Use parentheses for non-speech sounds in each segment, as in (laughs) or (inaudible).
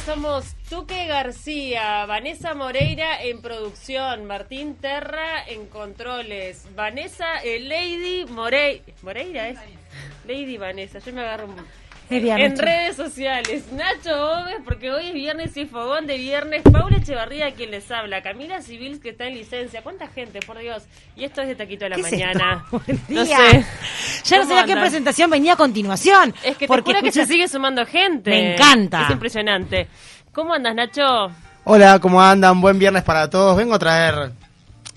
somos Tuque García, Vanessa Moreira en producción, Martín Terra en controles, Vanessa eh, Lady Morey Moreira es. Lady Vanessa, yo me agarro un en redes sociales, Nacho Gómez, porque hoy es viernes y fogón de viernes, Paula Echevarría quien les habla, Camila Civils que está en licencia, ¿cuánta gente, por Dios? Y esto es de Taquito de la ¿Qué es mañana. esto? (laughs) Buen No día. sé. Ya no ¿Cómo sabía qué presentación venía a continuación. Es que te porque juro que se escuchas- sigue sumando gente. Me encanta. Es impresionante. ¿Cómo andas, Nacho? Hola, ¿cómo andan? Buen viernes para todos. Vengo a traer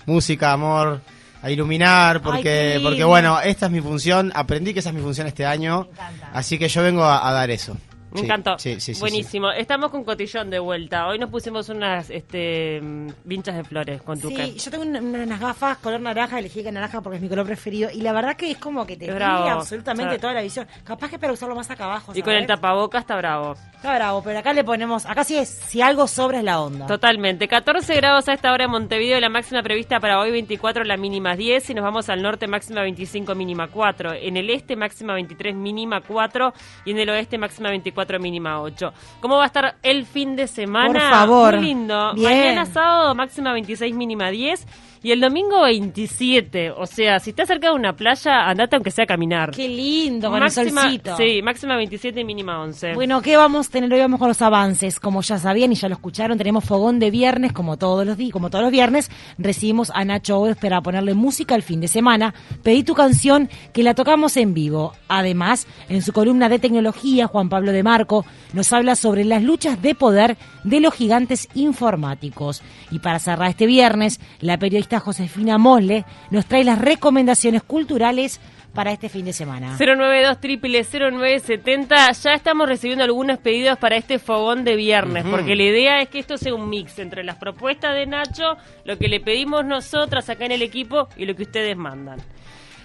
música, amor, a iluminar, porque, porque bueno, esta es mi función. Aprendí que esa es mi función este año. Así que yo vengo a, a dar eso. Me Sí, encantó. Sí, sí, sí, sí. Buenísimo. Estamos con Cotillón de vuelta. Hoy nos pusimos unas este, vinchas de flores con Tuca. Sí, yo tengo una- unas gafas color naranja, elegí que naranja porque es mi color preferido. Y la verdad que es como que te cambia bravo. absolutamente toda la visión. Capaz que para usarlo más acá abajo. y con el ¿sabes? tapaboca está bravo. Está bravo, pero acá le ponemos. Acá sí es. Si algo sobra es la onda. Totalmente. 14 grados a esta hora en Montevideo, la máxima prevista para hoy 24, la mínima 10. Y nos vamos al norte, máxima 25, mínima 4. En el este, máxima 23, mínima 4. Y en el oeste, máxima 24, mínima 8. ¿Cómo va a estar el fin de semana? Por favor. Muy lindo. Bien. Mañana sábado, máxima 26, mínima 10. Y el domingo 27. O sea, si estás cerca de una playa, andate aunque sea a caminar. Qué lindo, con máxima, el solcito. Sí, máxima 27 y mínima 11. Bueno, ¿qué vamos a tener hoy? Vamos con los avances. Como ya sabían y ya lo escucharon, tenemos fogón de viernes, como todos los días, como todos los viernes, recibimos a Nacho Oves para ponerle música el fin de semana. Pedí tu canción que la tocamos en vivo. Además, en su columna de tecnología, Juan Pablo de Marco nos habla sobre las luchas de poder de los gigantes informáticos. Y para cerrar este viernes, la periodista Josefina Mosle nos trae las recomendaciones culturales para este fin de semana. 092 0970 Ya estamos recibiendo algunos pedidos para este fogón de viernes, porque la idea es que esto sea un mix entre las propuestas de Nacho, lo que le pedimos nosotras acá en el equipo y lo que ustedes mandan.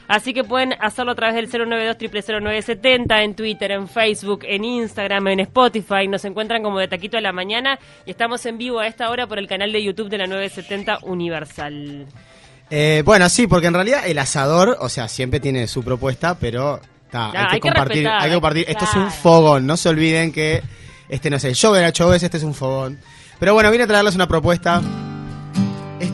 Así que pueden hacerlo a través del 092 0970 en Twitter, en Facebook, en Instagram, en Spotify. Nos encuentran como de Taquito a la Mañana y estamos en vivo a esta hora por el canal de YouTube de la 970 Universal. Eh, bueno, sí, porque en realidad el asador, o sea, siempre tiene su propuesta, pero ta, hay, que hay que compartir. hay que compartir. Esto es un fogón. No se olviden que este no es el show de Oves, este es un fogón. Pero bueno, vine a traerles una propuesta.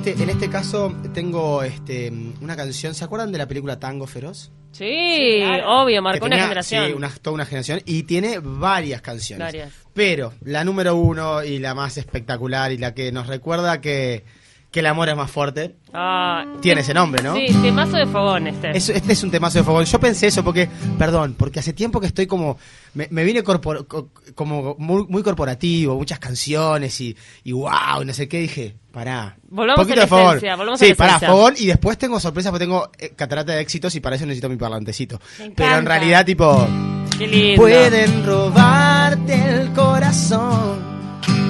Este, en este caso tengo este, una canción. ¿Se acuerdan de la película Tango Feroz? Sí, claro. obvio, marcó una generación. Sí, una, toda una generación. Y tiene varias canciones. Varias. Pero la número uno y la más espectacular y la que nos recuerda que, que el amor es más fuerte, Ah, tiene ese nombre, ¿no? Sí, temazo de fogón este. Es- este es un temazo de fogón. Yo pensé eso porque, perdón, porque hace tiempo que estoy como, me, me vine corpor- co- como muy, muy corporativo, muchas canciones y, y wow, no sé qué, dije, pará. Volvamos Poquito a la de fogón. esencia, volvamos a sí, la pará, esencia. fogón y después tengo sorpresas porque tengo eh, catarata de éxitos y para eso necesito mi parlantecito. Me Pero en encanta. realidad, tipo, Qué lindo. pueden robarte el corazón,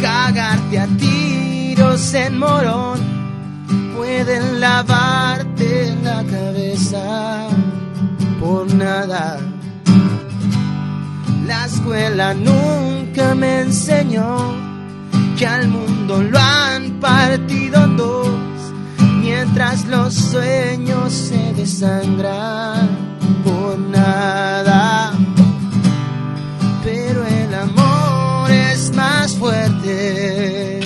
cagarte a tiros en morón pueden lavarte la cabeza por nada. La escuela nunca me enseñó que al mundo lo han partido dos, mientras los sueños se desangran por nada. Pero el amor es más fuerte.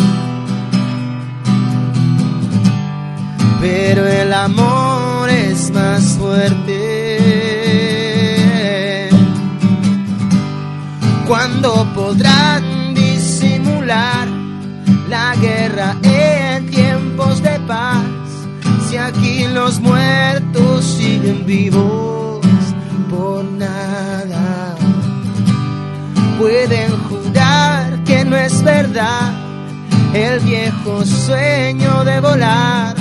pero el amor es más fuerte. Cuando podrán disimular la guerra en tiempos de paz, si aquí los muertos siguen vivos por nada, pueden jurar que no es verdad el viejo sueño de volar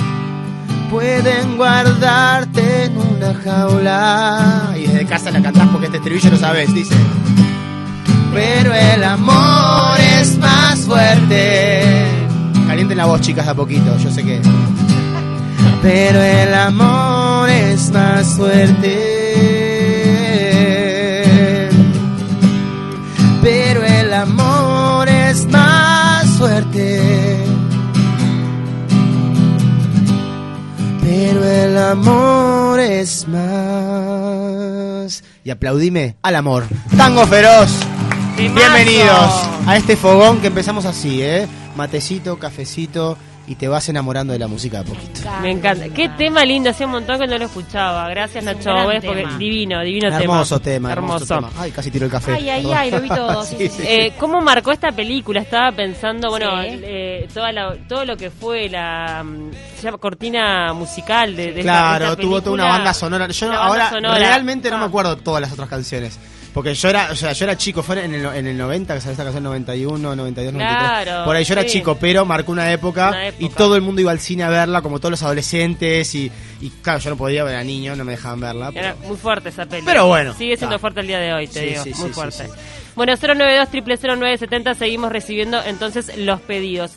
pueden guardarte en una jaula. Y desde casa la cantás porque este estribillo lo sabes, dice. Pero el amor es más fuerte. Calienten la voz, chicas, de a poquito, yo sé que. Pero el amor es más fuerte. Pero el amor es más fuerte. pero el amor es más. Y aplaudime al amor. Tango feroz. Bienvenidos a este fogón que empezamos así, ¿eh? Matecito, cafecito y te vas enamorando de la música de a poquito. Me encanta. Qué tema lindo, hacía un montón que no lo escuchaba. Gracias Es Nacho Oves, porque tema. divino, divino Hermoso tema, hermoso. Hermoso. tema. Ay, casi tiro el café. Ay, ay, ay, lo vi todo. (laughs) Sí, sí, sí. Eh, ¿Cómo marcó esta película? Estaba pensando, bueno, Sí. eh, toda la- todo lo que fue la mm, se llama cortina musical de, de esta- Claro, esta tuvo toda una banda sonora. Yo no- banda ahora sonora. realmente no me Ah. acuerdo todas las otras canciones. Porque yo era, o sea, yo era chico, fue en el, en el 90, que salió esta canción 91, 92, 93. Claro, Por ahí yo era sí. chico, pero marcó una época, Una época. y todo el mundo iba al cine a verla, como todos los adolescentes. Y, y claro, yo no podía ver a niños, no me dejaban verla. pero- Era muy fuerte esa peli. Pero bueno, Sigue siendo está. fuerte el día de hoy, te Sí, digo. sí, muy fuerte. Bueno, 092 0970 seguimos recibiendo entonces los pedidos.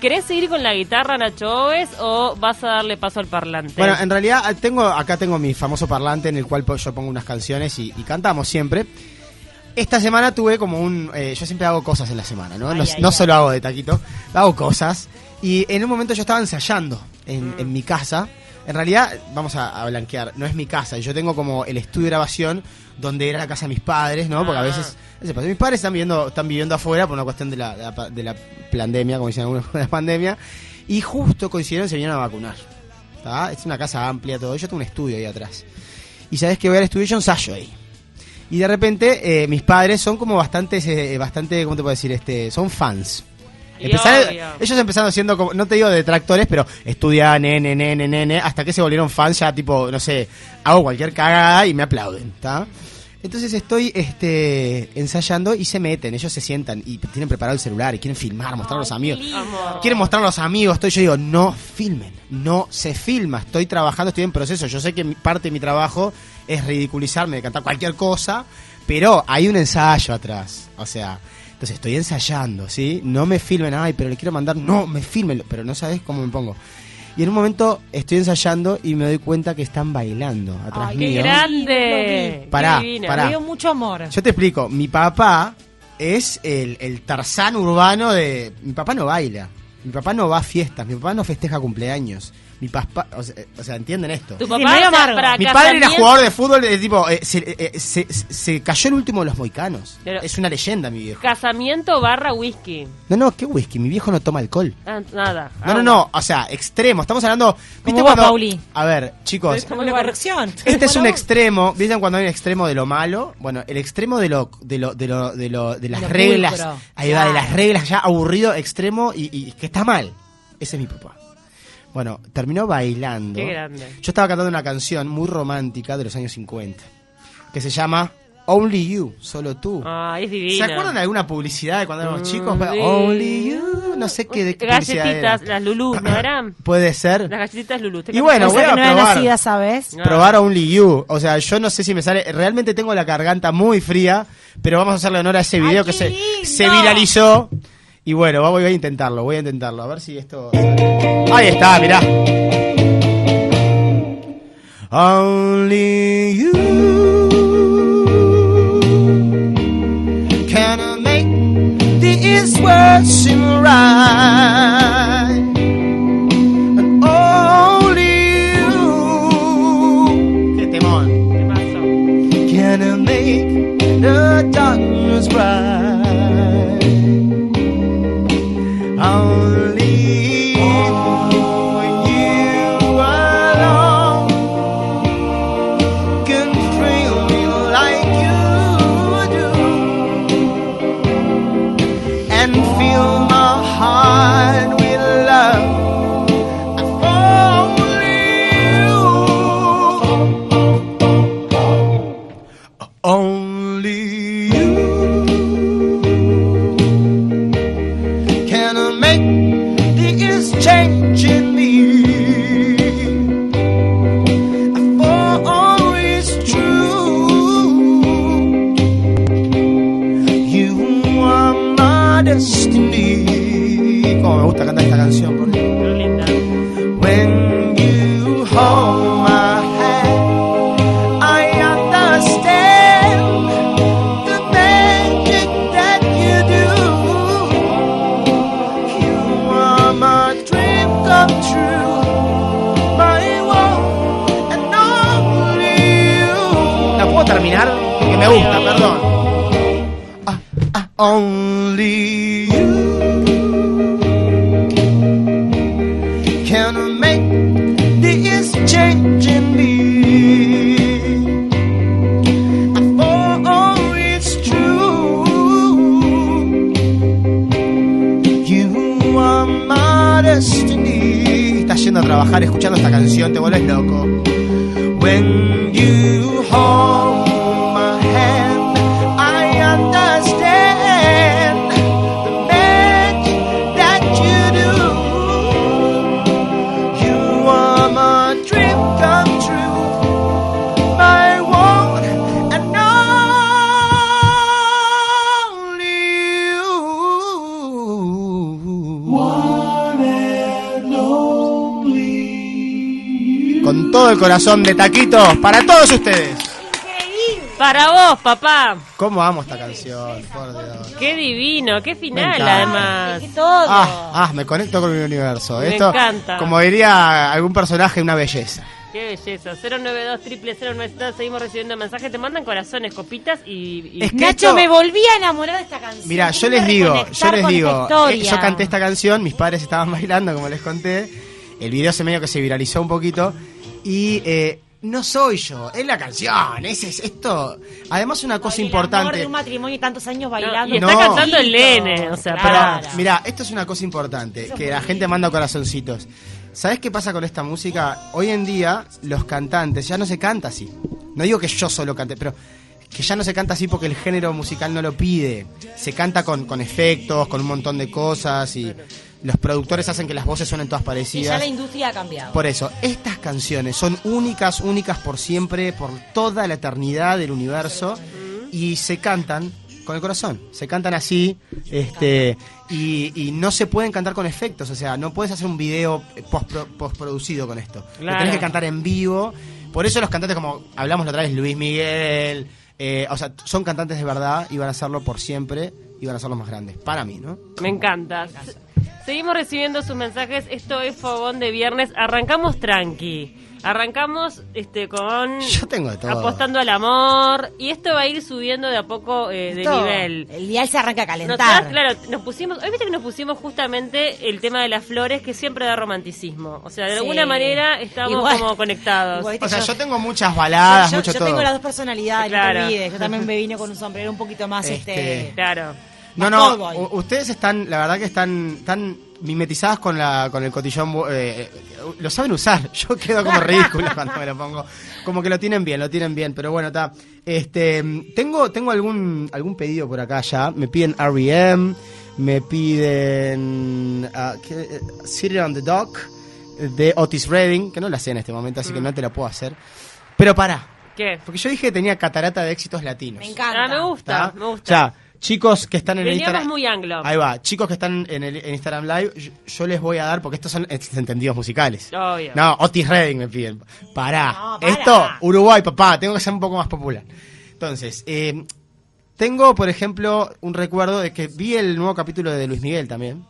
¿Querés seguir con la guitarra, Nacho Oves, o vas a darle paso al parlante? Bueno, en realidad ah, tengo acá tengo mi famoso parlante en el cual yo pongo unas canciones y, y cantamos siempre. Esta semana tuve como un... eh, yo siempre hago cosas en la semana, ¿no? Ay, no ay, no ay. solo hago de taquito, hago cosas. Y en un momento yo estaba ensayando en, Mm. en mi casa. En realidad, vamos a, a blanquear, no es mi casa. Yo tengo como el estudio de grabación donde era la casa de mis padres, ¿no? Porque a Ah. veces... Mis padres están viviendo, están viviendo afuera por una cuestión de la, de la, pa- de la pandemia, como dicen algunos, de (laughs) la pandemia. Y justo coincidieron se vinieron a vacunar. ¿tá? Es una casa amplia, todo. Yo tengo un estudio ahí atrás. Y sabes que voy al estudio y yo ensayo ahí. Y de repente, eh, mis padres son como bastante, eh, bastante, ¿cómo te puedo decir? Este, son fans. Empezaron- ellos empezaron siendo como, no te digo detractores, pero estudian, nene, nene, nene, hasta que se volvieron fans ya tipo, no sé, hago cualquier cagada y me aplauden, ¿está? Entonces estoy este, ensayando y se meten, ellos se sientan y tienen preparado el celular y quieren filmar, mostrar a los amigos. Quieren mostrar a los amigos, estoy yo digo, no filmen, no se filma, estoy trabajando, estoy en proceso, yo sé que parte de mi trabajo es ridiculizarme, de cantar cualquier cosa, pero hay un ensayo atrás, o sea, entonces estoy ensayando, ¿sí? No me filmen, ay, pero le quiero mandar, no, me filmen, pero no sabes cómo me pongo. Y en un momento estoy ensayando y me doy cuenta que están bailando atrás Ay, ¡Qué mío. grande! Pará, Qué pará. Me dio mucho amor. Yo te explico, mi papá es el, el tarzán urbano de... Mi papá no baila, mi papá no va a fiestas, mi papá no festeja cumpleaños. Mi papá, o sea, o sea, ¿entienden esto? Tu Sí, papá amargo. para Mi padre era jugador de fútbol, de tipo, eh, se, eh, eh, se- se cayó el último de los moicanos. Pero- es una leyenda, mi viejo. Casamiento barra whisky. No, no, qué whisky, mi viejo no toma alcohol. Ah, nada. No, no, no, o sea, extremo. Estamos hablando. ¿Viste vos, cuando- Pauli. A ver, chicos, Como la corrección. este es (laughs) un extremo. ¿Vieron cuando hay un extremo de lo malo? Bueno, el extremo de lo, de lo, de lo, de lo, de las Lo reglas. pulcro. Ahí va, de las reglas ya aburrido, extremo y, y que está mal. Ese es mi papá. Bueno, terminó bailando. Qué grande. Yo estaba cantando una canción muy romántica de los años 50 que se llama Only You, solo tú. Ay, es divina. ¿Se acuerdan de alguna publicidad de cuando éramos Mm, chicos? sí. Only You, no sé qué de qué publicidad Galletitas, era. las Lulú, ¿no eran? Puede ser. Las galletitas Lulú. ¿te Y bueno, voy que a no era probar. nacida, ¿sabes? Ah. Probar Only You. O sea, yo no sé si me sale. Realmente tengo la garganta muy fría, pero vamos a hacerle honor a ese video Ay, que se viralizó. Y bueno, voy a intentarlo, voy a intentarlo. A ver si esto. Ahí está, mirá. Only you can make these words seem right. Only trabajar escuchando esta canción, te vuelves loco. When el corazón de taquitos para todos ustedes. Para vos, papá. ¿Cómo amo esta canción? Por Dios. Qué divino, qué final, además. Que todo. Ah, ah, me conecto con mi universo. Me Esto, encanta. como diría algún personaje, una belleza. Qué belleza. 092 triple 092 Seguimos recibiendo mensajes. Te mandan corazones, copitas y. y- Es que Nacho, esto- me volví a enamorar de esta canción. Mira, yo les digo, yo les digo, eh, yo canté esta canción, mis padres estaban (laughs) bailando, como les conté. El video se medio que se viralizó un poquito. Y eh, no soy yo, es la canción. Es, es esto. Además, una cosa Ay, el amor importante. de un matrimonio y tantos años bailando. y está No. cantando el nene, o sea, Pero, mira, esto es una cosa importante, que la gente manda corazoncitos. ¿Sabes qué pasa con esta música? Hoy en día, los cantantes ya no se canta así. No digo que yo solo cante, pero que ya no se canta así porque el género musical no lo pide. Se canta con, con efectos, con un montón de cosas y los productores hacen que las voces suenen todas Y ya parecidas. la industria ha cambiado. Por eso, estas canciones son únicas, únicas por siempre, por toda la eternidad del universo, y se cantan con el corazón, se cantan así, este, y, y no se pueden cantar con efectos, o sea, no puedes hacer un video postpro- postproducido con esto, lo Claro. tenés que cantar en vivo, por eso los cantantes como hablamos la otra vez, Luis Miguel, eh, o sea, son cantantes de verdad y van a hacerlo por siempre y van a ser los más grandes, para mí, ¿no? Me encanta. Se- Seguimos recibiendo sus mensajes. Esto es Fogón de Viernes. Arrancamos tranqui. Arrancamos este con Yo tengo de todo. apostando al amor y esto va a ir subiendo de a poco eh, de nivel. El dial se arranca a Nosotras, calentar. claro, nos pusimos, hoy viste que nos pusimos justamente el tema de las flores que siempre da romanticismo. O sea, de Sí. alguna manera estamos Igual- como conectados. igual- O sea, yo tengo muchas baladas, yo, mucho yo todo. tengo las dos personalidades, no Claro. te olvides. Yo también me vine con un sombrero un poquito más Este, este. Claro. No, no, ustedes están, la verdad que están tan mimetizadas con la con el cotillón, eh, eh, lo saben usar. (laughs) Yo quedo como ridículo cuando me lo pongo. Como que lo tienen bien, lo tienen bien, pero bueno, está. Este, tengo tengo algún algún pedido por acá ya. Me piden R.E.M., me piden ¿qué? Eh, City on the Dock de Otis Redding, que no la sé en este momento, así que no te la puedo hacer. Pero pará, ¿Qué? porque yo dije que tenía catarata de éxitos latinos. Me encanta. Ah, me gusta, me gusta. O sea, chicos que están en el Veníamos Instagram. muy anglo. Ahí va, chicos que están en, el, en Instagram Live, yo, yo les voy a dar, porque estos son entendidos musicales. Obvio. No, Otis Redding me piden. Pará. No, para. Esto, Uruguay, papá, tengo que ser un poco más popular. Entonces, eh, tengo, por ejemplo, un recuerdo de que vi el nuevo capítulo de Luis Miguel también.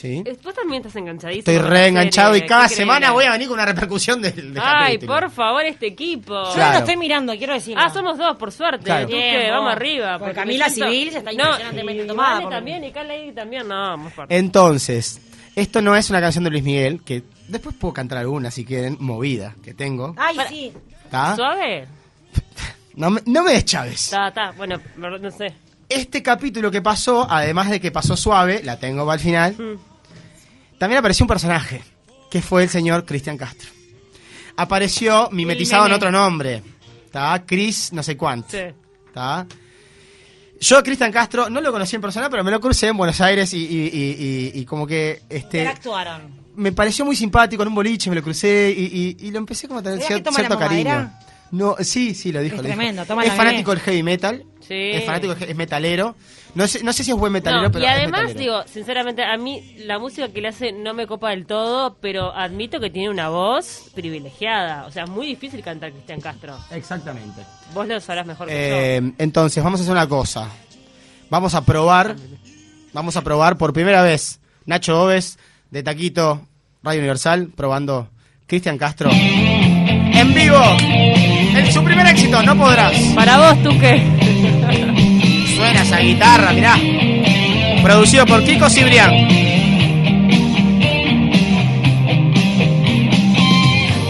Sí. Vos también estás enganchadísimo. Estoy reenganchado y cada semana voy a venir con una repercusión del, del Ay, capítulo. por favor, este equipo. Yo Claro. no lo estoy mirando, quiero decir. Ah, somos dos, por suerte. Claro. Tú que vamos arriba. Porque porque Camila siento- Civil ya está no, impresionantemente y tomada Vale también, y Carla también, no, fuerte. Entonces, esto no es una canción de Luis Miguel, que después puedo cantar alguna si quieren, movida, que tengo. Ay, Para- sí. ¿Está? ¿Suave? (laughs) No me, no me des Chávez. Está, está, bueno, no sé. Este capítulo que pasó, además de que pasó suave, la tengo para el final, Mm. también apareció un personaje, que fue el señor Cristian Castro. Apareció mimetizado en otro nombre. ¿Está? Chris no sé cuánto. Sí. ¿Está? Yo, Cristian Castro, no lo conocí en persona, pero me lo crucé en Buenos Aires y, y- y- y- como que este, Interactuaron. me pareció muy simpático en un boliche, me lo crucé y, lo empecé como a tener ¿Sabías cier- que toma la cierto cariño. No, sí, sí, lo dijo. Es lo dijo. tremendo, toma es fanático del heavy metal. Sí. Es fanático, es metalero. No sé, no sé si es buen metalero, No, pero y además, digo, sinceramente, a mí la música que le hace no me copa del todo, pero admito que tiene una voz privilegiada. O sea, es muy difícil cantar Cristian Castro. Exactamente. Vos lo sabrás mejor que yo. Eh, entonces, vamos a hacer una cosa. Vamos a probar, vamos a probar por primera vez Nacho Oves de Taquito Radio Universal probando Cristian Castro en vivo. En su primer éxito, no podrás. Para vos, tú qué. Esa guitarra, mirá. producido por Kiko Cibrián.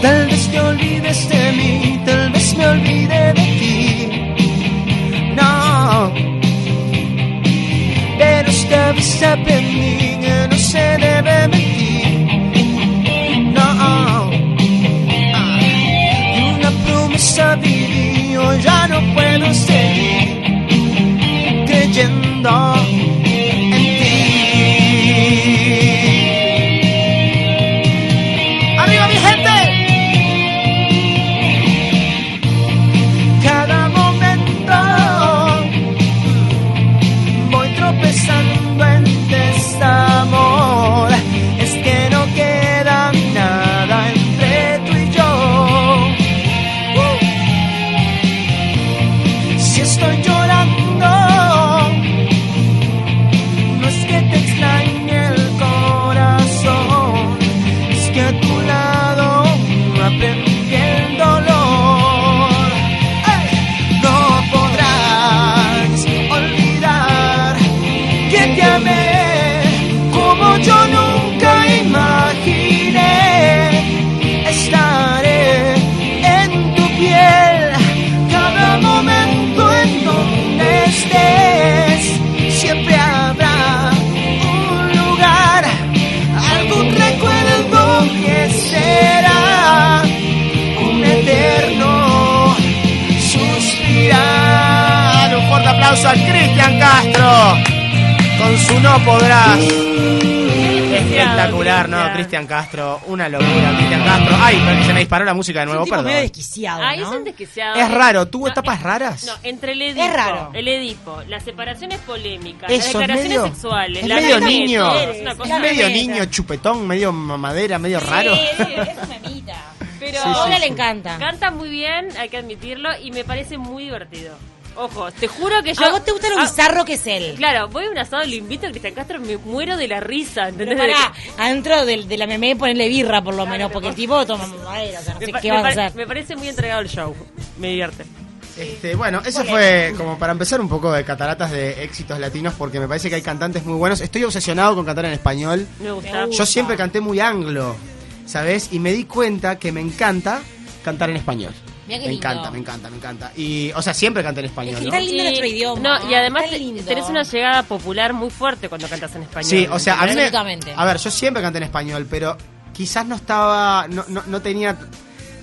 Tal vez te olvides de mí, tal vez me olvide de ti. No, pero esta vez aprendí que no se debe mentir. No, ah, y una promesa viví, hoy ya no puedo seguir su No Podrás. Espectacular, ¿no? Cristian. Castro, una locura. Cristian Castro. Ay, pero se me disparó la música de nuevo, un tipo medio perdón. desquiciado, Ahí ¿no? son desquiciados. Es raro, ¿tuvo No, etapas es- raras? No, entre el Edipo, Es raro. el Edipo, las separaciones polémicas, Eso, las es declaraciones medio, sexuales, es la medio de niño. es una cosa Es medio niño, chupetón, medio mamadera, medio raro. Es (laughs) memita. Pero Sí, sí, Ahora sí. le encanta. canta muy bien, hay que admitirlo, y me parece muy divertido. Ojo, te juro que yo... ¿A vos te gusta lo Ah, bizarro que es él? Claro, voy a un asado, lo invito a Cristian Castro, me muero de la risa, Pero ¿entendés? pará, adentro de, la meme ponerle birra por lo menos, porque el tipo toma madera, o sea, no me, sé qué vas a hacer. me parece muy entregado el show, me divierte. Este, bueno, eso fue como para empezar un poco de cataratas de éxitos latinos, porque me parece que hay cantantes muy buenos. Estoy obsesionado con cantar en español. Me gusta. Yo siempre canté muy anglo, ¿sabes? Y me di cuenta que me encanta cantar en español. Qué Me lindo. encanta, me encanta, me encanta. Y, o sea, siempre canté en español, Es que ¿no? está lindo nuestro idioma. No, y además te- tenés una llegada popular muy fuerte cuando cantas en español. Sí, o sea, a mí me, Absolutamente. A ver, yo siempre canté en español, pero quizás no estaba, no, no, no tenía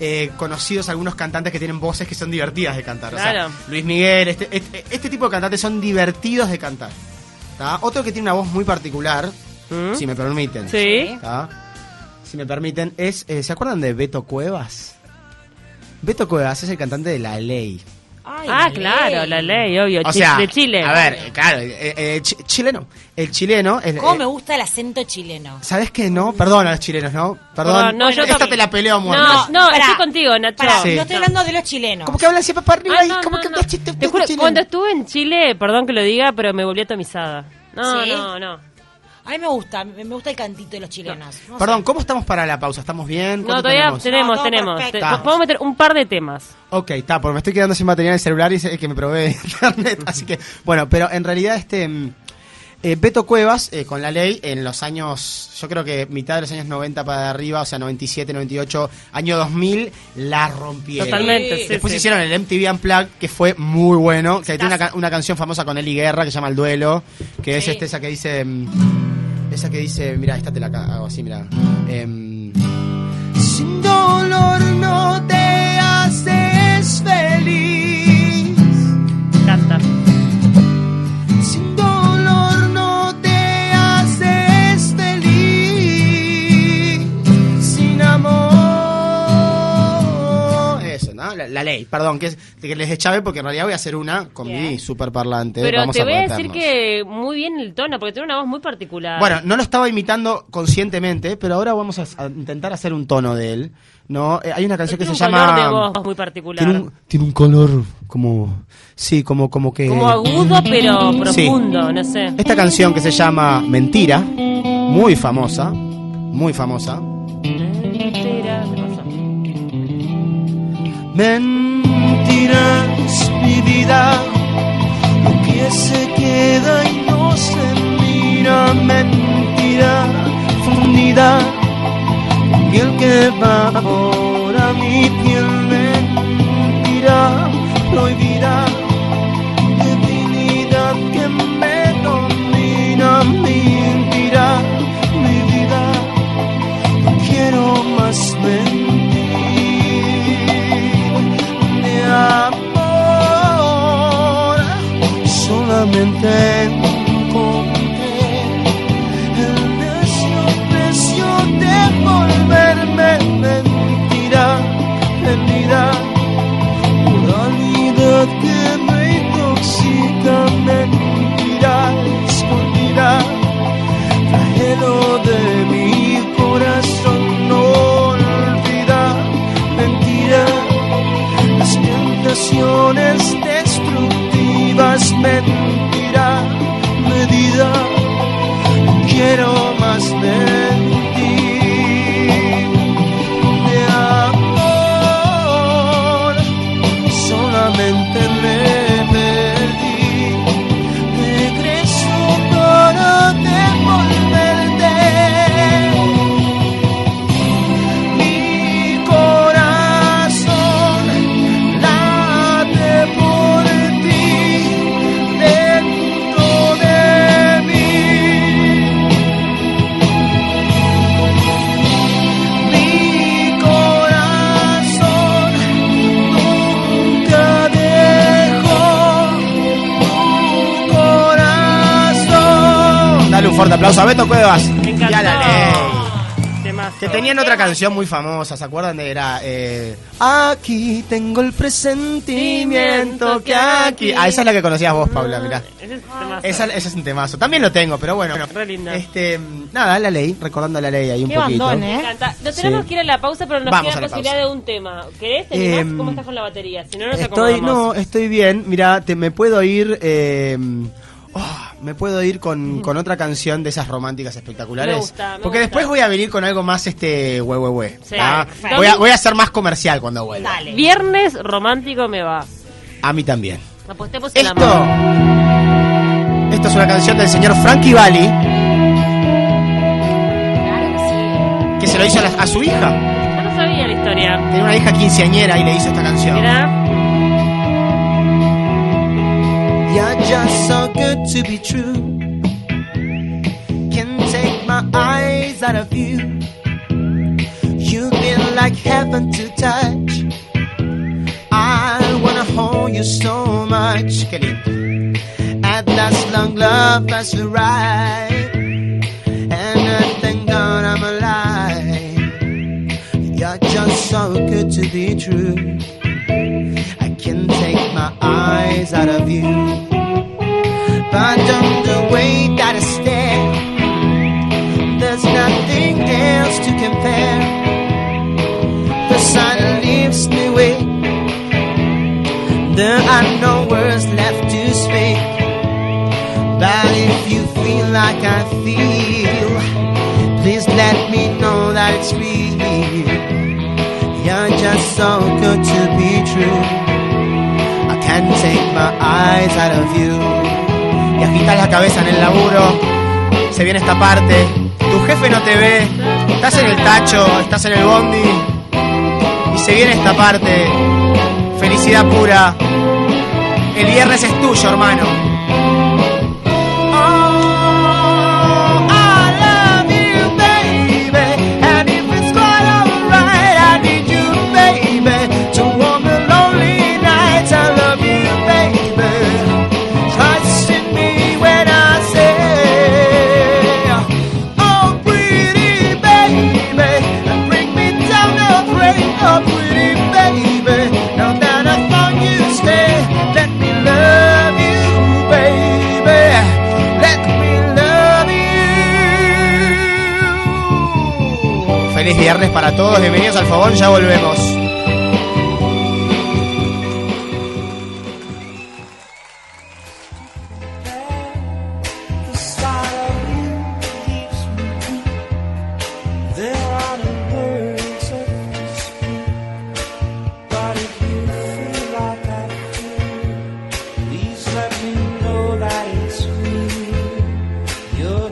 eh, conocidos algunos cantantes que tienen voces que son divertidas de cantar. O Claro. sea, Luis Miguel, este, este, este tipo de cantantes son divertidos de cantar. ¿tá? Otro que tiene una voz muy particular, ¿Mm? si me permiten. Sí. ¿tá? Si me permiten, es, eh, ¿se acuerdan de Beto Cuevas? Beto Cuevas es el cantante de La Ley. Ay, Ah, la claro, ley. la ley, obvio. O sea, de Chile. A ver, eh, claro, eh, eh, chi- chileno. El chileno. El, ¿Cómo eh, me gusta el acento chileno? ¿Sabes qué? No, perdón a los chilenos, ¿no? Perdón. Perdón, no, yo Esta te la peleo a muerte. No, no, Pará. estoy contigo, Nacho. Pará, Sí. no estoy hablando de los chilenos. ¿Cómo que hablan siempre para arriba Ah, no, cómo no, que no. hablas chiste- Te juro, chileno? cuando estuve en Chile, perdón que lo diga, pero me volví atomizada. No, ¿Sí? no, no. A mí me gusta, me gusta el cantito de los chilenos. No Perdón, sé. ¿cómo estamos para la pausa? ¿Estamos bien? No, ¿Cuánto todavía tenemos? tenemos, tenemos. Te- Estamos. podemos meter un par de temas. Ok, está, porque me estoy quedando sin batería en el celular y es el que me provee (laughs) internet. Así que, bueno, pero en realidad este... mm, eh, Beto Cuevas, eh, con la ley, en los años, yo creo que mitad de los años 90 para arriba, o sea, 97, 98, año 2000, la rompieron. Totalmente, sí, Después sí. hicieron el MTV Unplugged, que fue muy bueno, que tiene una, ca- una canción famosa con Eli Guerra que se llama El Duelo, que es este, esa que dice... Esa que dice, mira, esta te la hago así, mira. Em, La, ley, perdón, que, es, que les echabe porque en realidad voy a hacer una con mi super parlante. Pero Vamos te voy a decir que muy bien el tono, porque tiene una voz muy particular. Bueno, no lo estaba imitando conscientemente, pero ahora vamos a, a intentar hacer un tono de él. ¿no? Eh, hay una canción que tiene se un llama. color de voz muy particular. Tiene un, tiene un color como. Sí, como, como que. Como agudo, pero (laughs) Sí. profundo, no sé. Esta canción que se llama Mentira, muy famosa, muy famosa. Mentiras, mi vida, lo que se queda y no se mira. Mentira, fundida, piel que va ahora mi piel. Mentira, prohibida. shame canción muy famosa, ¿se acuerdan? de Era. Eh, Aquí tengo el presentimiento que aquí. Ah, esa es la que conocías vos, Paula, mirá. Ese es temazo. Esa, ese es un temazo. También lo tengo, pero bueno. Re linda. Este, nada, la ley, recordando la ley ahí un Qué poquito. bandón, Me ¿eh? encanta. No tenemos Sí. que ir a la pausa, pero nos Vamos queda a la posibilidad pausa. de un tema. ¿Querés? Em, ¿Cómo estás con la batería? Si no, nos Estoy, acomodamos. no, estoy bien. Mira, te, me puedo ir. eh, oh, me puedo ir con, con otra canción de esas románticas espectaculares. Me gusta, me porque gusta. después voy a venir con algo más este hue, hue, hue, Sí, ¿ah? perfecto. voy, a, voy a ser más comercial cuando vuelva. Dale. Viernes romántico me va. A mí también. Apostemos el Esto. amor. Esto es una canción del señor Frankie Valli Claro que sí. que se lo hizo a, la- a su hija. Yo no sabía la historia. Tenía una hija quinceañera y le hizo esta canción. Mirá. You're just so good to be true. Can't take my eyes out of you. You've been like heaven to touch. I wanna hold you so much. Qué lindo. At last, long love has arrived, and I thank God I'm alive. You're just so good to be true. I can't take my eyes out of you, but the way that I stare, there's nothing else to compare. The sun lifts me away. There are no words left to speak. But if you feel like I feel, please let me know that it's real. You're just so good to be true. Take my eyes. Y agitas la cabeza en el laburo. Se viene esta parte. Tu jefe no te ve. Estás en el tacho, estás en el bondi. Y se viene esta parte. Felicidad pura. El viernes es tuyo, hermano. Viernes para todos. Bienvenidos al Fogón. Ya volvemos. Let me know that it's real. You're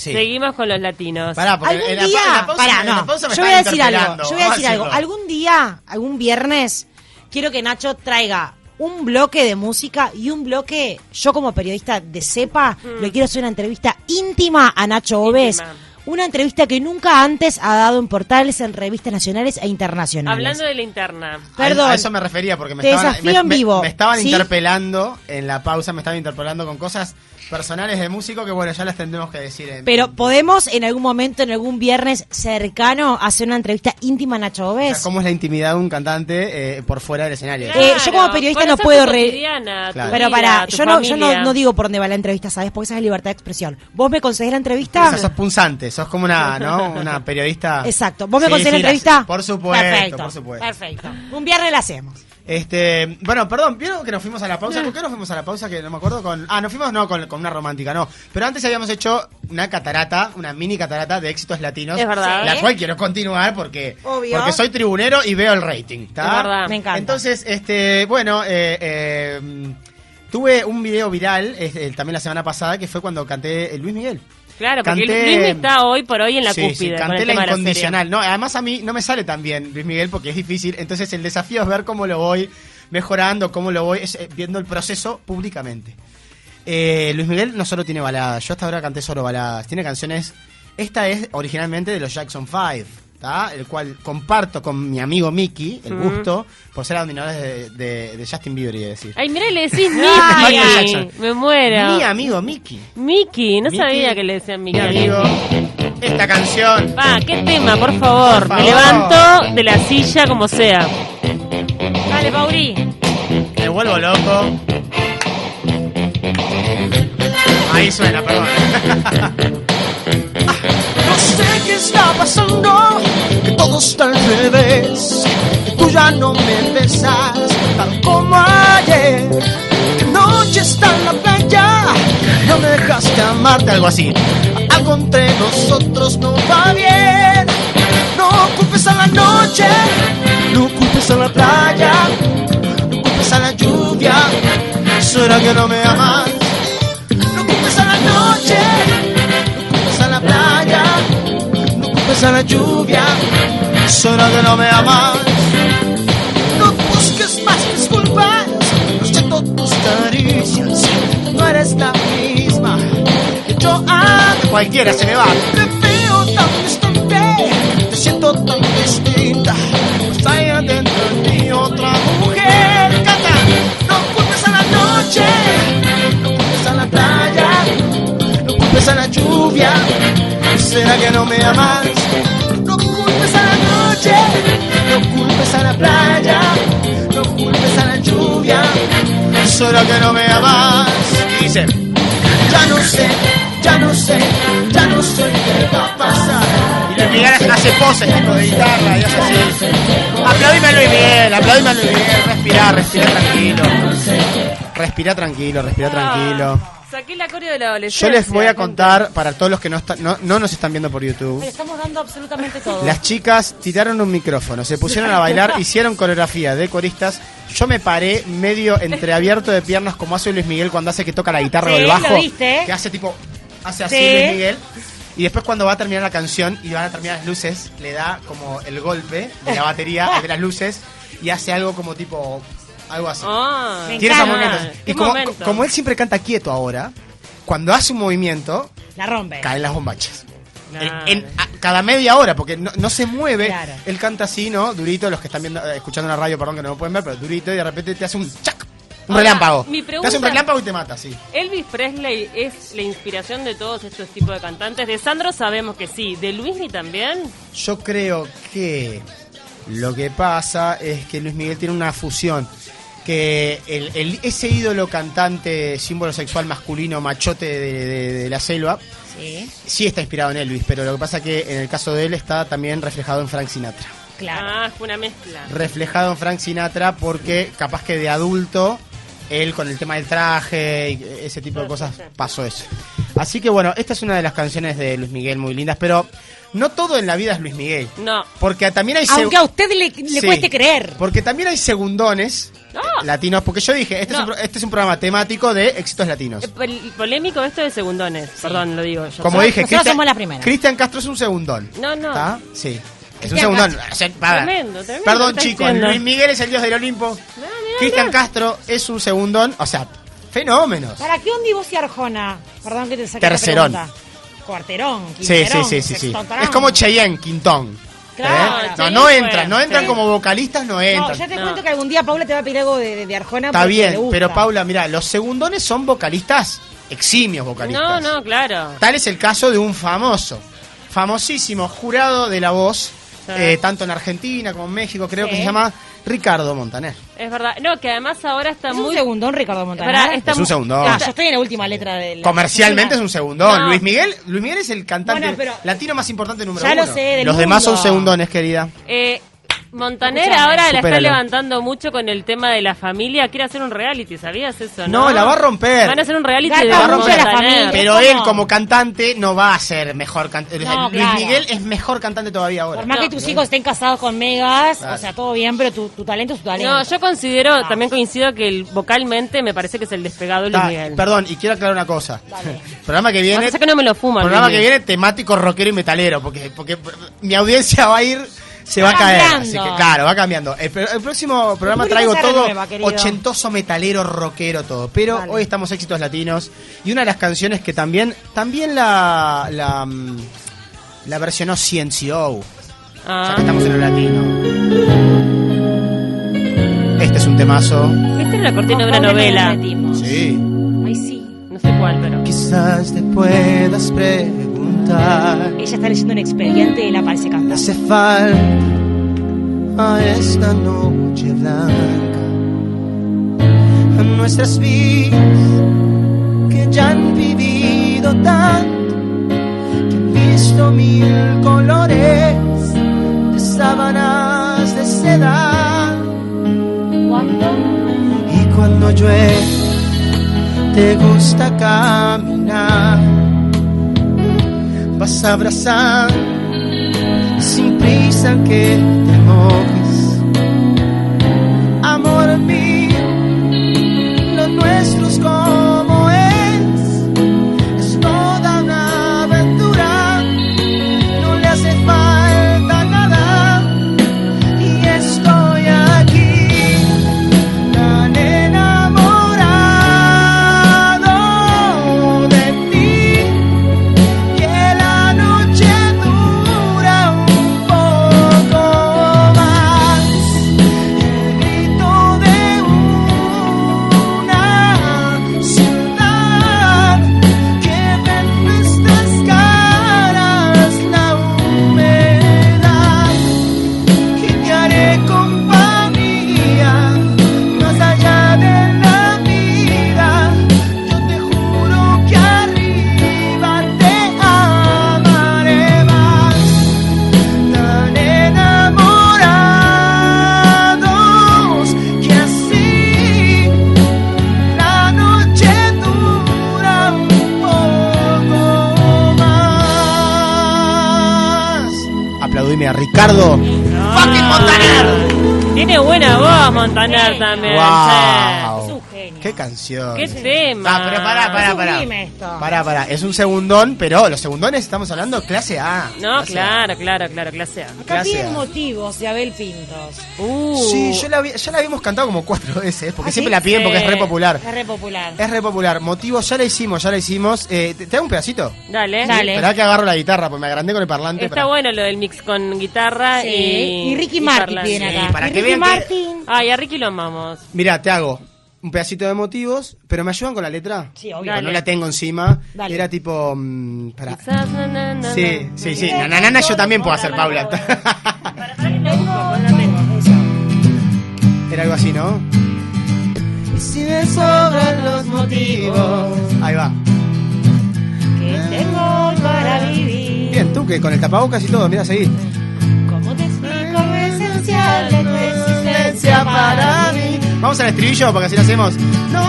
Sí. Seguimos con los latinos. Pará, porque Algún en la, día, en la pausa, pará, en la no. pausa me Yo voy a decir algo. interpelando. Yo voy a Vamos decir algo. decirlo. Algún día, algún viernes, quiero que Nacho traiga un bloque de música y un bloque, yo como periodista de CEPA, le quiero hacer una entrevista íntima a Nacho Oves. Íntima. Una entrevista que nunca antes ha dado en portales, en revistas nacionales e internacionales. Hablando de la interna. Perdón. A, a eso me refería porque me Te estaban, desafío me- en me- vivo, me estaban ¿sí? interpelando en la pausa, me estaban interpelando con cosas personales de músico que bueno, ya las tendremos que decir. En, Pero podemos en algún momento, en algún viernes cercano, hacer una entrevista íntima a Nacho O sea, Oves. ¿Cómo es la intimidad de un cantante eh, por fuera del escenario? Eh, yo como periodista no puedo re- Claro. Pero vida, para, tu yo no, yo no, no digo por dónde va la entrevista, ¿sabes? Porque esa es libertad de expresión. ¿Vos me concedés la O sea, entrevista? sos punzante, sos como una, ¿no? Una periodista. Exacto. ¿Vos me Sí, concedés la entrevista? Por supuesto, Perfecto. por supuesto. Perfecto. Un viernes la hacemos. Este, bueno, perdón, ¿vieron que nos fuimos a la pausa? ¿Por qué nos fuimos a la pausa? Que no me acuerdo con. Ah, nos fuimos no con, con una romántica, no. Pero antes habíamos hecho una catarata, una mini catarata de éxitos latinos. Es verdad. La cual quiero continuar porque, Obvio. porque soy tribunero y veo el rating. ¿tá? Es verdad. Me encanta. Entonces, este, bueno, eh, eh, tuve un video viral eh, también la semana pasada que fue cuando canté Luis Miguel. Claro, porque Canté- Luis está hoy por hoy en la Sí, sí, cúspide. con canté el la tema de la incondicional. no, además a mí no me sale tan bien Luis Miguel porque es difícil. Entonces el desafío es ver cómo lo voy mejorando, cómo lo voy es, eh, viendo el proceso públicamente. Eh, Luis Miguel no solo tiene baladas, yo hasta ahora canté solo baladas. Tiene canciones. Esta es originalmente de los Jackson 5. ¿Tá? El cual comparto con mi amigo Mickey el gusto por ser admiradores de, de- de Justin Bieber y decir. Ay, mira, le decís (laughs) Mickey. Jackson. Me muero. Mi amigo Mickey. Mickey, no Mickey, sabía que le decían Mi Mickey. amigo. Esta canción. Pa, qué tema, por favor. Por Me levanto de la silla como sea. Dale, Pauri. Me vuelvo loco. Ahí suena, perdón. (laughs) sé qué está pasando, que todo está al revés. Tú ya no me besas tal como ayer. Que noche está en la playa, no me dejaste amarte. Algo así. Algo entre nosotros no va bien. No culpes a la noche, no culpes a la playa, no culpes a la lluvia. ¿Será que no me amas? A la lluvia. ¿Será que no me amas? No busques más disculpas, no siento tus caricias. No eres la misma que yo antes. Cualquiera se me va. Te veo tan distante, te siento tan distinta. Pues hay adentro de mí otra mujer. Canta, no culpes a la noche, no culpes a la playa, no culpes a la lluvia. ¿Será que no me amas? No culpes a la noche, no culpes a la playa, no culpes a la lluvia. Solo que no me amas. Dice. Ya no sé, ya no sé, ya no sé qué va a pasar. Y Luis Miguel hace poses tipo de guitarra y hace así. Aplaudime a Luis Miguel, aplaudime a Luis Miguel. Respirá, respirá tranquilo. Respira tranquilo, respira tranquilo. Saqué la coreo de la adolescencia. Yo les voy a contar, para todos los que no, no, no nos están viendo por YouTube. Le estamos dando absolutamente todo. Las chicas tiraron un micrófono, se pusieron a bailar, (laughs) hicieron coreografía de coristas. Yo me paré medio entreabierto de piernas como hace Luis Miguel cuando hace que toca la guitarra o Sí, el bajo. lo viste. Que hace tipo, hace así Sí. Luis Miguel. Y después cuando va a terminar la canción y van a terminar las luces, le da como el golpe de la batería, el (laughs) de las luces, y hace algo como tipo, algo así. Me Tiene esos momentos. Y como, momento. como él siempre canta quieto ahora, cuando hace un movimiento, La rompe. caen las bombachas. Claro. En- en- a- cada media hora, porque no, no se mueve. Claro. Él canta así, ¿no? Durito, los que están viendo, eh, escuchando la radio, perdón que no lo pueden ver, pero durito y de repente te hace un chac, un Ahora, relámpago. mi Te hace un pregunta- relámpago y te mata, sí. Elvis Presley es la inspiración de todos estos tipos de cantantes. De Sandro sabemos que sí. ¿De Luismi también? Yo creo que lo que pasa es que Luis Miguel tiene una fusión. Que el, el- ese ídolo cantante, símbolo sexual masculino, machote de, de- de la selva, Sí, sí está inspirado en Elvis, pero lo que pasa que en el caso de él está también reflejado en Frank Sinatra. claro. Ah, fue una mezcla. reflejado en Frank Sinatra porque capaz que de adulto él con el tema del traje y ese tipo de cosas pasó eso. Así que bueno, esta es una de las canciones de Luis Miguel muy lindas, pero no todo en la vida es Luis Miguel. No. Porque también hay Aunque a usted le, le Sí, cueste creer. Porque también hay segundones No. latinos, porque yo dije, este, es un, pro- este es un programa temático de éxitos latinos. Eh, pol- Polémico esto de segundones. Perdón, lo digo yo. Como dije, Cristian- somos la primera. Cristian Castro es un segundón. No, no. ¿Está? Sí. Es un segundón. Tremendo, tremendo, Perdón, chicos, diciendo. Luis Miguel es el dios del Olimpo. Mirá, Cristian Castro es un segundón, o sea, fenómenos. ¿Para qué onda y vos y Arjona? Perdón que te saque Tercerón. la. Cuarterón, Sí, sí, quinterón, sí, sí, sí. sextonterón. Es como Cheyenne, Quintón. Claro, ¿Eh? No, Cheyenne no fue. entran, no entran Sí. como vocalistas, no No, entran. ya te No. cuento que algún día Paula te va a pedir algo de, de- de Arjona. Está bien, gusta. pero Paula, mira, los segundones son vocalistas eximios No, vocalistas. no, claro. Tal es el caso de un famoso, famosísimo jurado de la voz, Sí. eh, tanto en Argentina como en México, creo que se llama Ricardo Montaner. Es verdad. No, que además ahora está Es un muy... segundón, Ricardo Montaner. Está Es un segundón. Ah, yo estoy en la última letra del. Comercialmente es un segundón. No. Luis Miguel, Luis Miguel es el cantante Bueno, pero- latino más importante número Ya lo uno. sé, del Los demás son segundones, querida. Eh, Montaner Escuchame, ahora la está levantando mucho con el tema de la familia. Quiere hacer un reality, ¿sabías eso? No, No, la va a romper. Van a hacer un reality Gata de La va a romper. la familia. Pero ¿Cómo? él como cantante no va a ser mejor cantante. No, Luis claro. Miguel es mejor cantante todavía ahora. Por más No. que tus hijos estén casados con megas, Claro. o sea, todo bien, pero tu, tu talento es tu talento. No, yo considero, también coincido que el, vocalmente me parece que es el despegado de Luis Miguel. perdón, y quiero aclarar una cosa. Dale. (laughs) programa que viene, que no me lo fuman. programa Luis que viene temático rockero y metalero, porque, porque mi audiencia va a ir, se va, Va a caer. Así que claro, va cambiando. El, el próximo programa traigo todo ochentoso, metalero, rockero, todo. Pero hoy estamos éxitos latinos y una de las canciones que también, también la, la, mm, la versionó CNCO. Ah. Ya que estamos en lo latino. Este es un temazo. Esta es la cortina de una novela. Sí. Ay, sí. No sé cuál, pero. Quizás te puedas preguntar. Ella está leyendo un expediente y él aparece cantando. hace falta a esta noche blanca. A nuestras vidas que ya han vivido tanto que han visto mil colores de sábanas de seda. Y cuando llueve te gusta caminar vas a abrazar sin prisa que te mojes. Ricardo. ¡Fucking Montaner! Tiene buena voz Montaner también. ¡Wow! ¡Qué canción! ¿Qué tema? Ah, pero pará, pará, esto. Pará, pará. Es un segundón, pero los segundones estamos hablando clase A. No, Clase A. claro, claro, claro, clase A. Acá piden motivos de Abel Pintos. Uh, Sí, yo la había- ya la habíamos cantado como cuatro veces, porque ¿Ah, siempre sí? la piden porque es re popular. Es re popular. Es re popular. Motivos, ya la hicimos, ya la hicimos. Eh, ¿te, te hago un pedacito? Dale. Dale. Esperá que agarro la guitarra, porque me agrandé con el parlante. Está pará. bueno lo del mix con guitarra Sí. y. Y Ricky Martin parlante. viene Sí, acá. para Y que Ricky vean que- Martin. Ay, a Ricky lo amamos. Mira, te hago un pedacito de motivos, pero ¿me ayudan con la letra? Sí, obvio. No la tengo encima. Dale. Era tipo. mm, pará. Quizás, na, na, na, Sí, na. sí, sí. Nanana yo también puedo hacer, Paula. (laughs) Era algo así, ¿no? Y si me sobran los motivos, Ahí va. Que tengo para vivir. Bien, tú que con el tapabocas y todo, mira, seguí. ¿Cómo te explico lo esencial de tu existencia para para mí? Vamos al estribillo porque así lo hacemos. No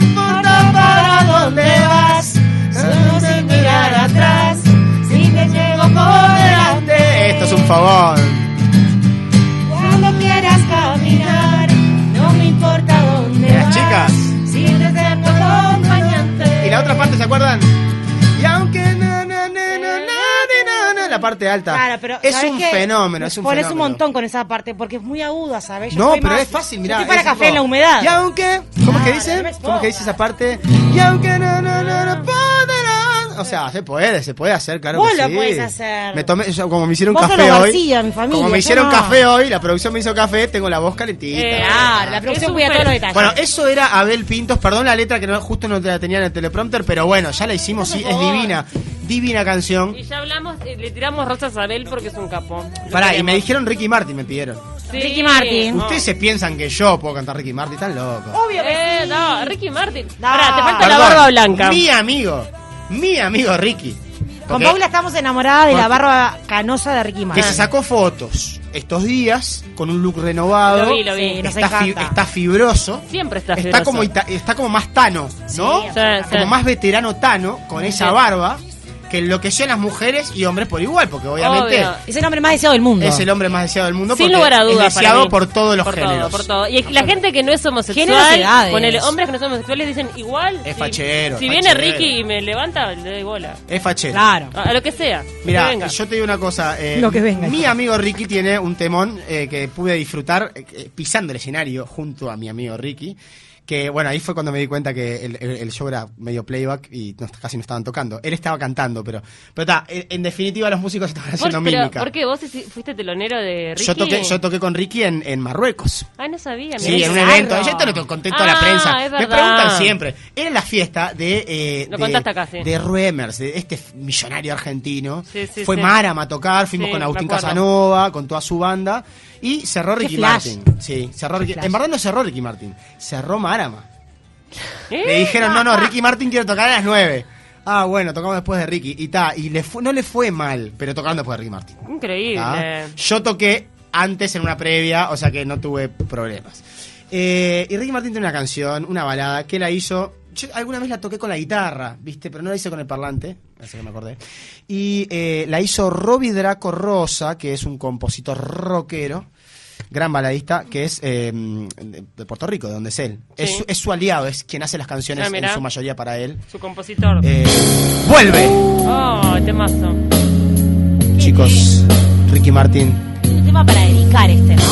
importa para dónde vas, solo sin mirar atrás. Si te llego por delante, Esto es un favor. Cuando quieras caminar, no me importa dónde Las vas. chicas. Si te acompañante. Y la otra parte, ¿se acuerdan? La parte alta. Claro, pero es ¿sabés un fenómeno, es un Pones fenómeno. un montón con esa parte porque es muy aguda, ¿sabes? Yo No, pero más- es fácil, yo mirá. Estoy para es café tipo, en la humedad. Y aunque, ¿cómo es que Ah, dice? no ¿Cómo es que dice esa parte? Y aunque no, no, no, no. O sea, se puede, se puede hacer, claro Vos que lo sí. podés hacer. Me tomé, yo, como me hicieron Vos café hoy. García, mi familia, como me yo hicieron no. café hoy, la producción me hizo café, tengo la voz calentita. Eh, la producción cuida todos los detalles. Bueno, eso era Abel Pintos, perdón la letra que no, justo no te la tenía en el teleprompter, pero bueno, ya la hicimos, sí, es divina, divina canción. Y ya hablamos, eh, le tiramos rosas a Abel porque es un capo. Lo Pará, y me dijeron Ricky Martin, me pidieron. Sí. Ricky Martin. No. Ustedes se piensan que yo puedo cantar Ricky Martin, están locos. Obvio que Eh, sí. no, Ricky Martin. No. Pará, te falta la Perdón, barba blanca. Mi amigo, mi amigo Ricky. Con Porque- Paula estamos enamoradas de la barba canosa de Ricky Que Martin. se sacó fotos estos días con un look renovado. Lo vi, lo vi. Sí, nos está, fi- encanta. está fibroso. Siempre está Está fibroso. como, ita- está como más tano, ¿no? Sí, Sí, como sí. más veterano tano, con esa Sí. barba, que enloqueció a las mujeres y hombres por igual, porque obviamente Obvio. Es el hombre más deseado del mundo. es el hombre más deseado del mundo. Sin lugar a dudas. Es deseado por todos los por géneros. Todo, por todo. Y la gente que no es homosexual, con el hombres que no son homosexuales dicen igual. Es si- fachero, Si es viene fachero. Ricky y me levanta, le doy bola. Es fachero. Claro. A, a lo que sea. Mira, yo te digo una cosa. eh, Lo que venga, Mi amigo Ricky tiene un temón eh, que pude disfrutar eh, pisando el escenario junto a mi amigo Ricky. Que bueno, ahí fue cuando me di cuenta que el, el- el show era medio playback y no- casi no estaban tocando. Él estaba cantando, pero. Pero está, en, en definitiva los músicos estaban haciendo pero, mímica. ¿Por qué vos fuiste telonero de Ricky? Yo toqué, yo toqué con Ricky en, en Marruecos. Ah, no sabía. Sí, en un evento. Yo te lo conté toda la Ah, prensa. es Me preguntan siempre. Era la fiesta de. eh, Lo de, acá, sí. De Ruemers, de este millonario argentino. Sí, sí, Fue sí. Marama a tocar, fuimos con Agustín. Casanova, con toda su banda. Y cerró Ricky. Martin. Sí, cerró Ricky. En verdad no cerró Ricky Martin. Cerró Marama. ¿Eh? Le dijeron, no, no, Ricky Martin quiere tocar a las 9. Ah, bueno, tocamos después de Ricky. Y ta, y le no le fue mal, pero tocaron después de Ricky Martin. Increíble. ¿tá? Yo toqué antes en una previa, o sea que no tuve problemas. Eh, y Ricky Martin tiene una canción, una balada, que la hizo. Yo alguna vez la toqué con la guitarra, ¿viste? Pero no la hice con el parlante, así que me acordé. Y eh, la hizo Robbie Draco Rosa, que es un compositor rockero, gran baladista, que es eh, de Puerto Rico, de donde es él. Es, Sí. su, es su aliado, es quien hace las canciones Ah, en su mayoría para él. Su compositor. Eh, ¡Vuelve! Oh, temazo. Chicos, Ricky Martin. Un tema para dedicar este, ¿no?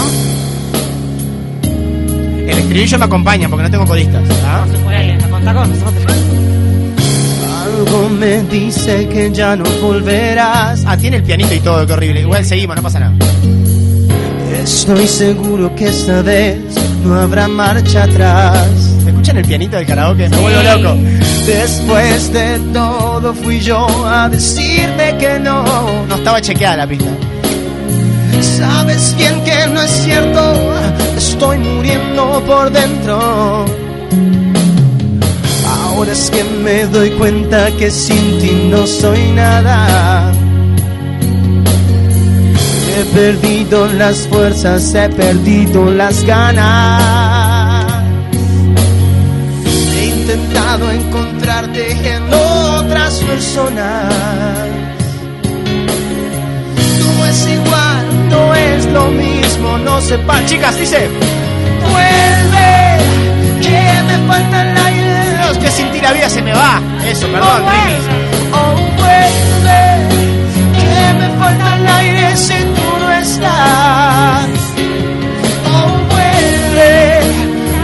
El estribillo me acompaña porque no tengo coristas. ¿tá? Dale, a contar con nosotros. Algo me dice que ya no volverás. Ah, tiene el pianito y todo, qué horrible. Igual seguimos, no pasa nada. Estoy seguro que esta vez no habrá marcha atrás. ¿Escuchan el pianito del karaoke? Me vuelvo loco. Después de todo fui yo a decirme que no. No estaba chequeada la pista. Sabes bien que no es cierto, estoy muriendo por dentro. Ahora es que me doy cuenta que sin ti no soy nada. He perdido las fuerzas, he perdido las ganas. He intentado encontrarte en otras personas. No es igual, no es lo mismo, no se Va, chicas, dice. Vuelve, que me falta ti la vida se me va. Eso, perdón. Oh, vuelve, que me falta el aire si tú no estás. Oh, vuelve,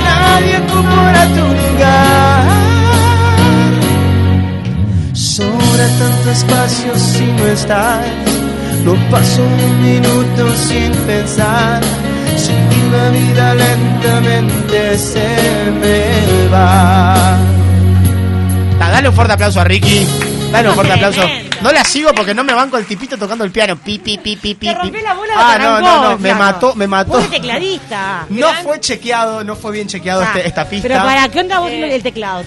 nadie ocupará tu lugar. Sobra tanto espacio si no estás. No paso un minuto sin pensar. Sin ti la vida lentamente se me va. Dale un fuerte aplauso a Ricky. Dale un fuerte aplauso. No la sigo porque no me banco el tipito tocando el piano. Pi, pi, pi, pi, pi, Te la bola de Ah, no, no, no. Me mató, me mató. Vos de tecladista. No fue chequeado, no fue bien chequeado Ah, este- esta pista. Pero para, ¿qué onda vos Eh. el teclado?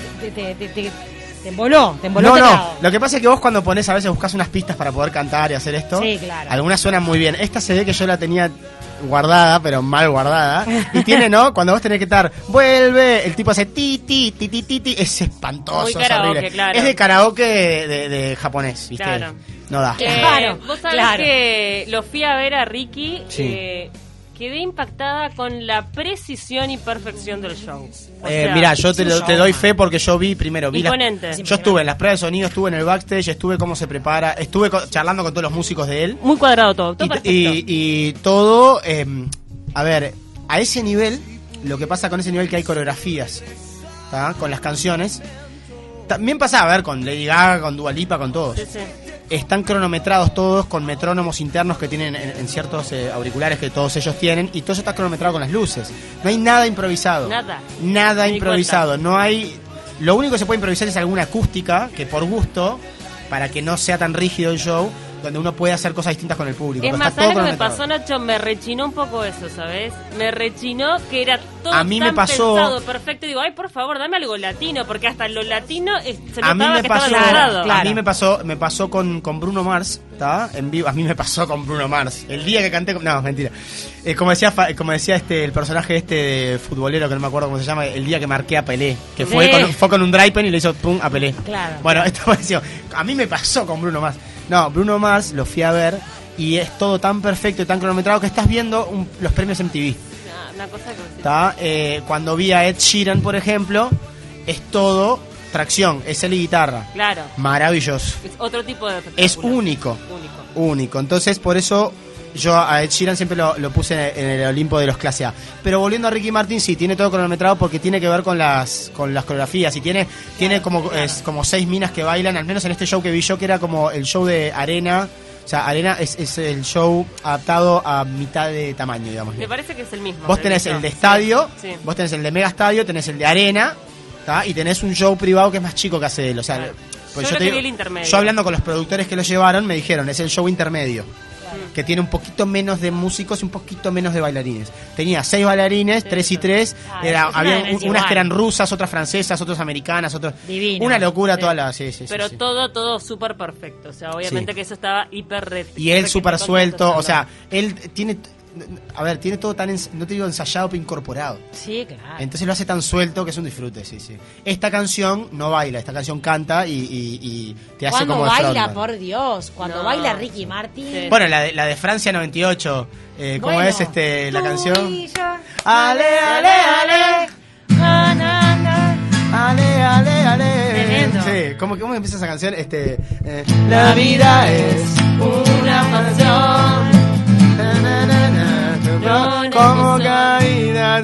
Te, emboló, te emboló No, no. Lo que pasa es que vos cuando pones a veces buscas unas pistas para poder cantar y hacer esto. Sí, claro. Algunas suenan muy bien. Esta se ve que yo la tenía guardada, pero mal guardada. Y tiene, ¿no? (laughs) Cuando vos tenés que estar, vuelve, el tipo hace ti, ti, ti, ti, ti, ti. Es espantoso, Muy es karaoke, horrible. claro. Es de karaoke de, de- de japonés, ¿viste? Claro. No da. Eh, (laughs) Claro, vos sabés claro. que lo fui a ver a Ricky. Sí. eh, quedé impactada con la precisión y perfección del show. O Eh, sea, mira, yo te, lo- doy fe porque yo vi primero, vi Imponente. yo estuve en las pruebas de sonido, estuve en el backstage, estuve cómo se prepara, estuve charlando con todos los músicos de él Muy cuadrado todo, todo y, perfecto. y- y todo, eh, a ver, a ese nivel, lo que pasa con ese nivel que hay coreografías, ¿tá? con las canciones, también pasa a ver con Lady Gaga, con Dua Lipa, con todos. Sí, sí. Están cronometrados todos con metrónomos internos que tienen en, en ciertos eh, auriculares que todos ellos tienen y todo eso está cronometrado con las luces. No hay nada improvisado. Nada. Nada Me improvisado. No hay. Lo único que se puede improvisar es alguna acústica que por gusto, para que no sea tan rígido el show, donde uno puede hacer cosas distintas con el público. Es más, ¿sabes lo que me pasó, Nacho? Me rechinó un poco eso, ¿sabes? Me rechinó que era todo A mí me tan pasó- pensado, perfecto. Digo, ay, por favor, dame algo latino, porque hasta lo latino es- se A mí me que pasó, estaba elaborado. a Claro. mí me pasó, me pasó con, con Bruno Mars, ¿está? En vivo, a mí me pasó con Bruno Mars. El día que canté, con- no, mentira. Eh, como decía, como decía este, el personaje este de futbolero que no me acuerdo cómo se llama, el día que marqué a Pelé, que fue con, fue con un dry pen y le hizo pum a Pelé. Claro. Bueno, esto (laughs) pareció. A mí me pasó con Bruno Mars. No, Bruno Mars lo fui a ver y es todo tan perfecto y tan cronometrado que estás viendo un- los premios MTV. Una, una cosa que... ¿tá? Eh, cuando vi a Ed Sheeran, por ejemplo, es todo tracción, es él y guitarra. Claro. Maravilloso. Es otro tipo de Es único. Único. Único. Entonces, por eso yo a Ed Sheeran siempre lo, lo puse en el Olimpo de los clase A. Pero volviendo a Ricky Martin, sí, tiene todo cronometrado porque tiene que ver con las con las coreografías. Y tiene, tiene como, es, como seis minas que bailan, al menos en este show que vi yo, que era como el show de Arena. O sea, Arena es, es el show adaptado a mitad de tamaño, digamos. Me parece que es el mismo. Vos tenés el de estadio, Sí, sí. vos tenés el de mega estadio, tenés el de arena, ¿tá? y tenés un show privado que es más chico que hace él. O sea, Claro. pues Yo creo te que digo- vi el intermedio. yo hablando con los productores que lo llevaron, me dijeron, es el show intermedio. Que tiene un poquito menos de músicos y un poquito menos de bailarines. Tenía seis bailarines, tres y tres. Ah, Era, es una había unas que eran rusas, otras francesas, otras americanas, otras. Divino. Una locura Sí. toda la. Sí, sí, Pero todo, todo súper perfecto. O sea, obviamente que eso estaba hiper re- Y él súper suelto. O sea, él tiene. A ver, tiene todo tan. ens- No te digo ensayado, pero incorporado. Sí, claro. Entonces lo hace tan suelto que es un disfrute, sí, sí. Esta canción no baila, esta canción canta y, y- y te hace Cuando como de baila, frontman. por Dios. Cuando No. baila Ricky Martin. Sí. Bueno, la de, la de Francia 98, eh, ¿cómo Bueno. es este la canción? y yo. Ale, ale, ale, Na, na, na. ale, ale, ale. Tremendo. Sí, ¿cómo, cómo empieza esa canción? Este, eh, la vida es Una pasión. No como caída.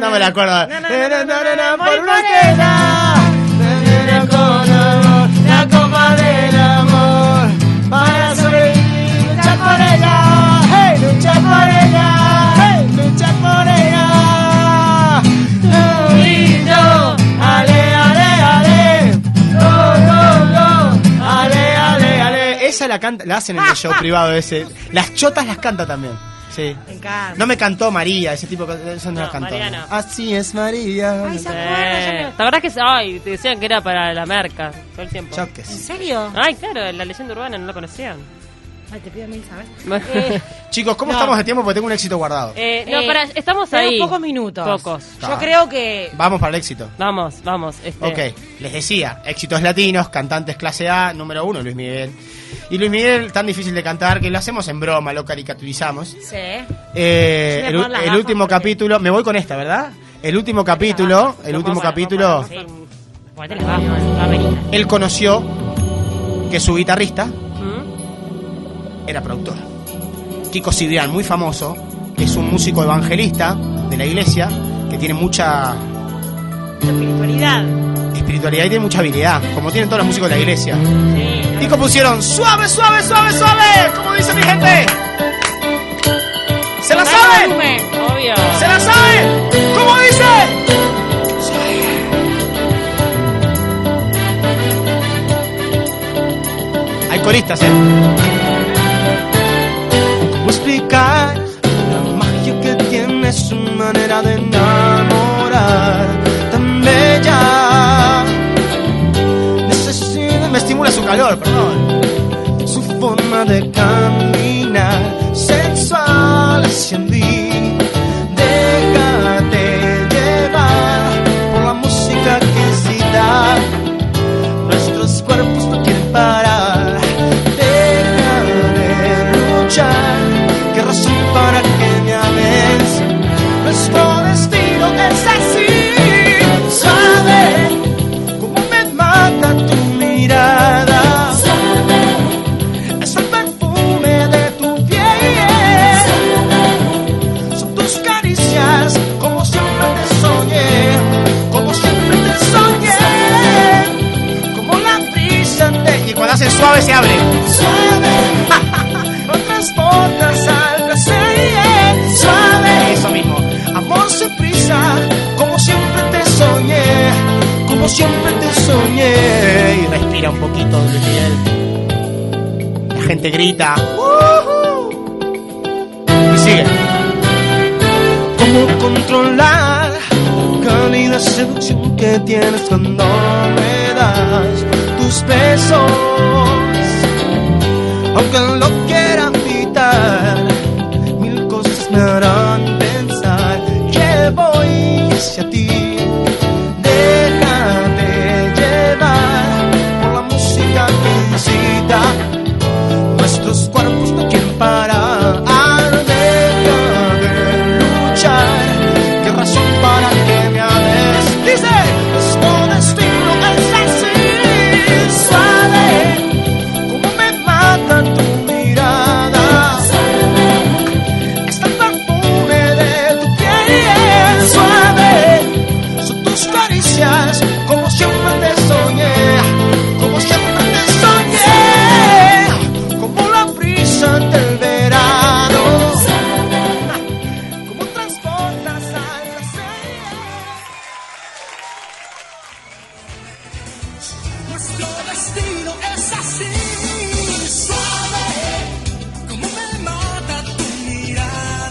no, me la acuerdo. Por una por la canta, la hacen en el show privado ese. Las chotas las canta también. Sí. Me encanta. No me cantó María, ese tipo de no, No, las cantó. María no. Así es María. Ay, se Sí. acuerda, me- ¿Te acordás que ay, te decían que era para la merca todo el tiempo? ¿En Choques. serio? Ay, claro, la leyenda urbana no la conocían. Ay, te pido mil, ¿sabes? Eh, Chicos, ¿cómo No. estamos de tiempo? Porque tengo un éxito guardado. Eh, no, Eh, para, estamos ahí. pocos minutos. Pocos. Yo Ah. creo que. Vamos para el éxito. Vamos, vamos. Este, Ok, les decía, éxitos latinos, cantantes clase A, número uno, Luis Miguel. Y Luis Miguel, tan difícil de cantar que lo hacemos en broma, lo caricaturizamos. Sí. Eh, el, último porque- capítulo, me voy con esta, ¿verdad? El último capítulo, el último capítulo, él conoció que su guitarrista ¿Mm? Era productor. Kiko Cibrián, muy famoso, es un músico evangelista de la iglesia que tiene mucha espiritualidad. espiritualidad y tiene mucha habilidad, como tienen todos los músicos de la iglesia. Sí. Y compusieron suave, suave, suave, suave, como dice mi gente. ¿Se la saben? Obvio. ¿Se la saben? ¿Cómo dice? Hay coristas, ¿eh? ¿Cómo explicar la magia que tiene su manera de enamorar tan bella? Necesito Me estimula su calor, perdón. su forma de caminar como siempre te soñé, como siempre te soñé. Y respira un poquito de piel. La gente grita. Uh. Y sigue. ¿Cómo controlar la cálida seducción que tienes cuando me das tus besos? Aunque lo que voy hacia ti.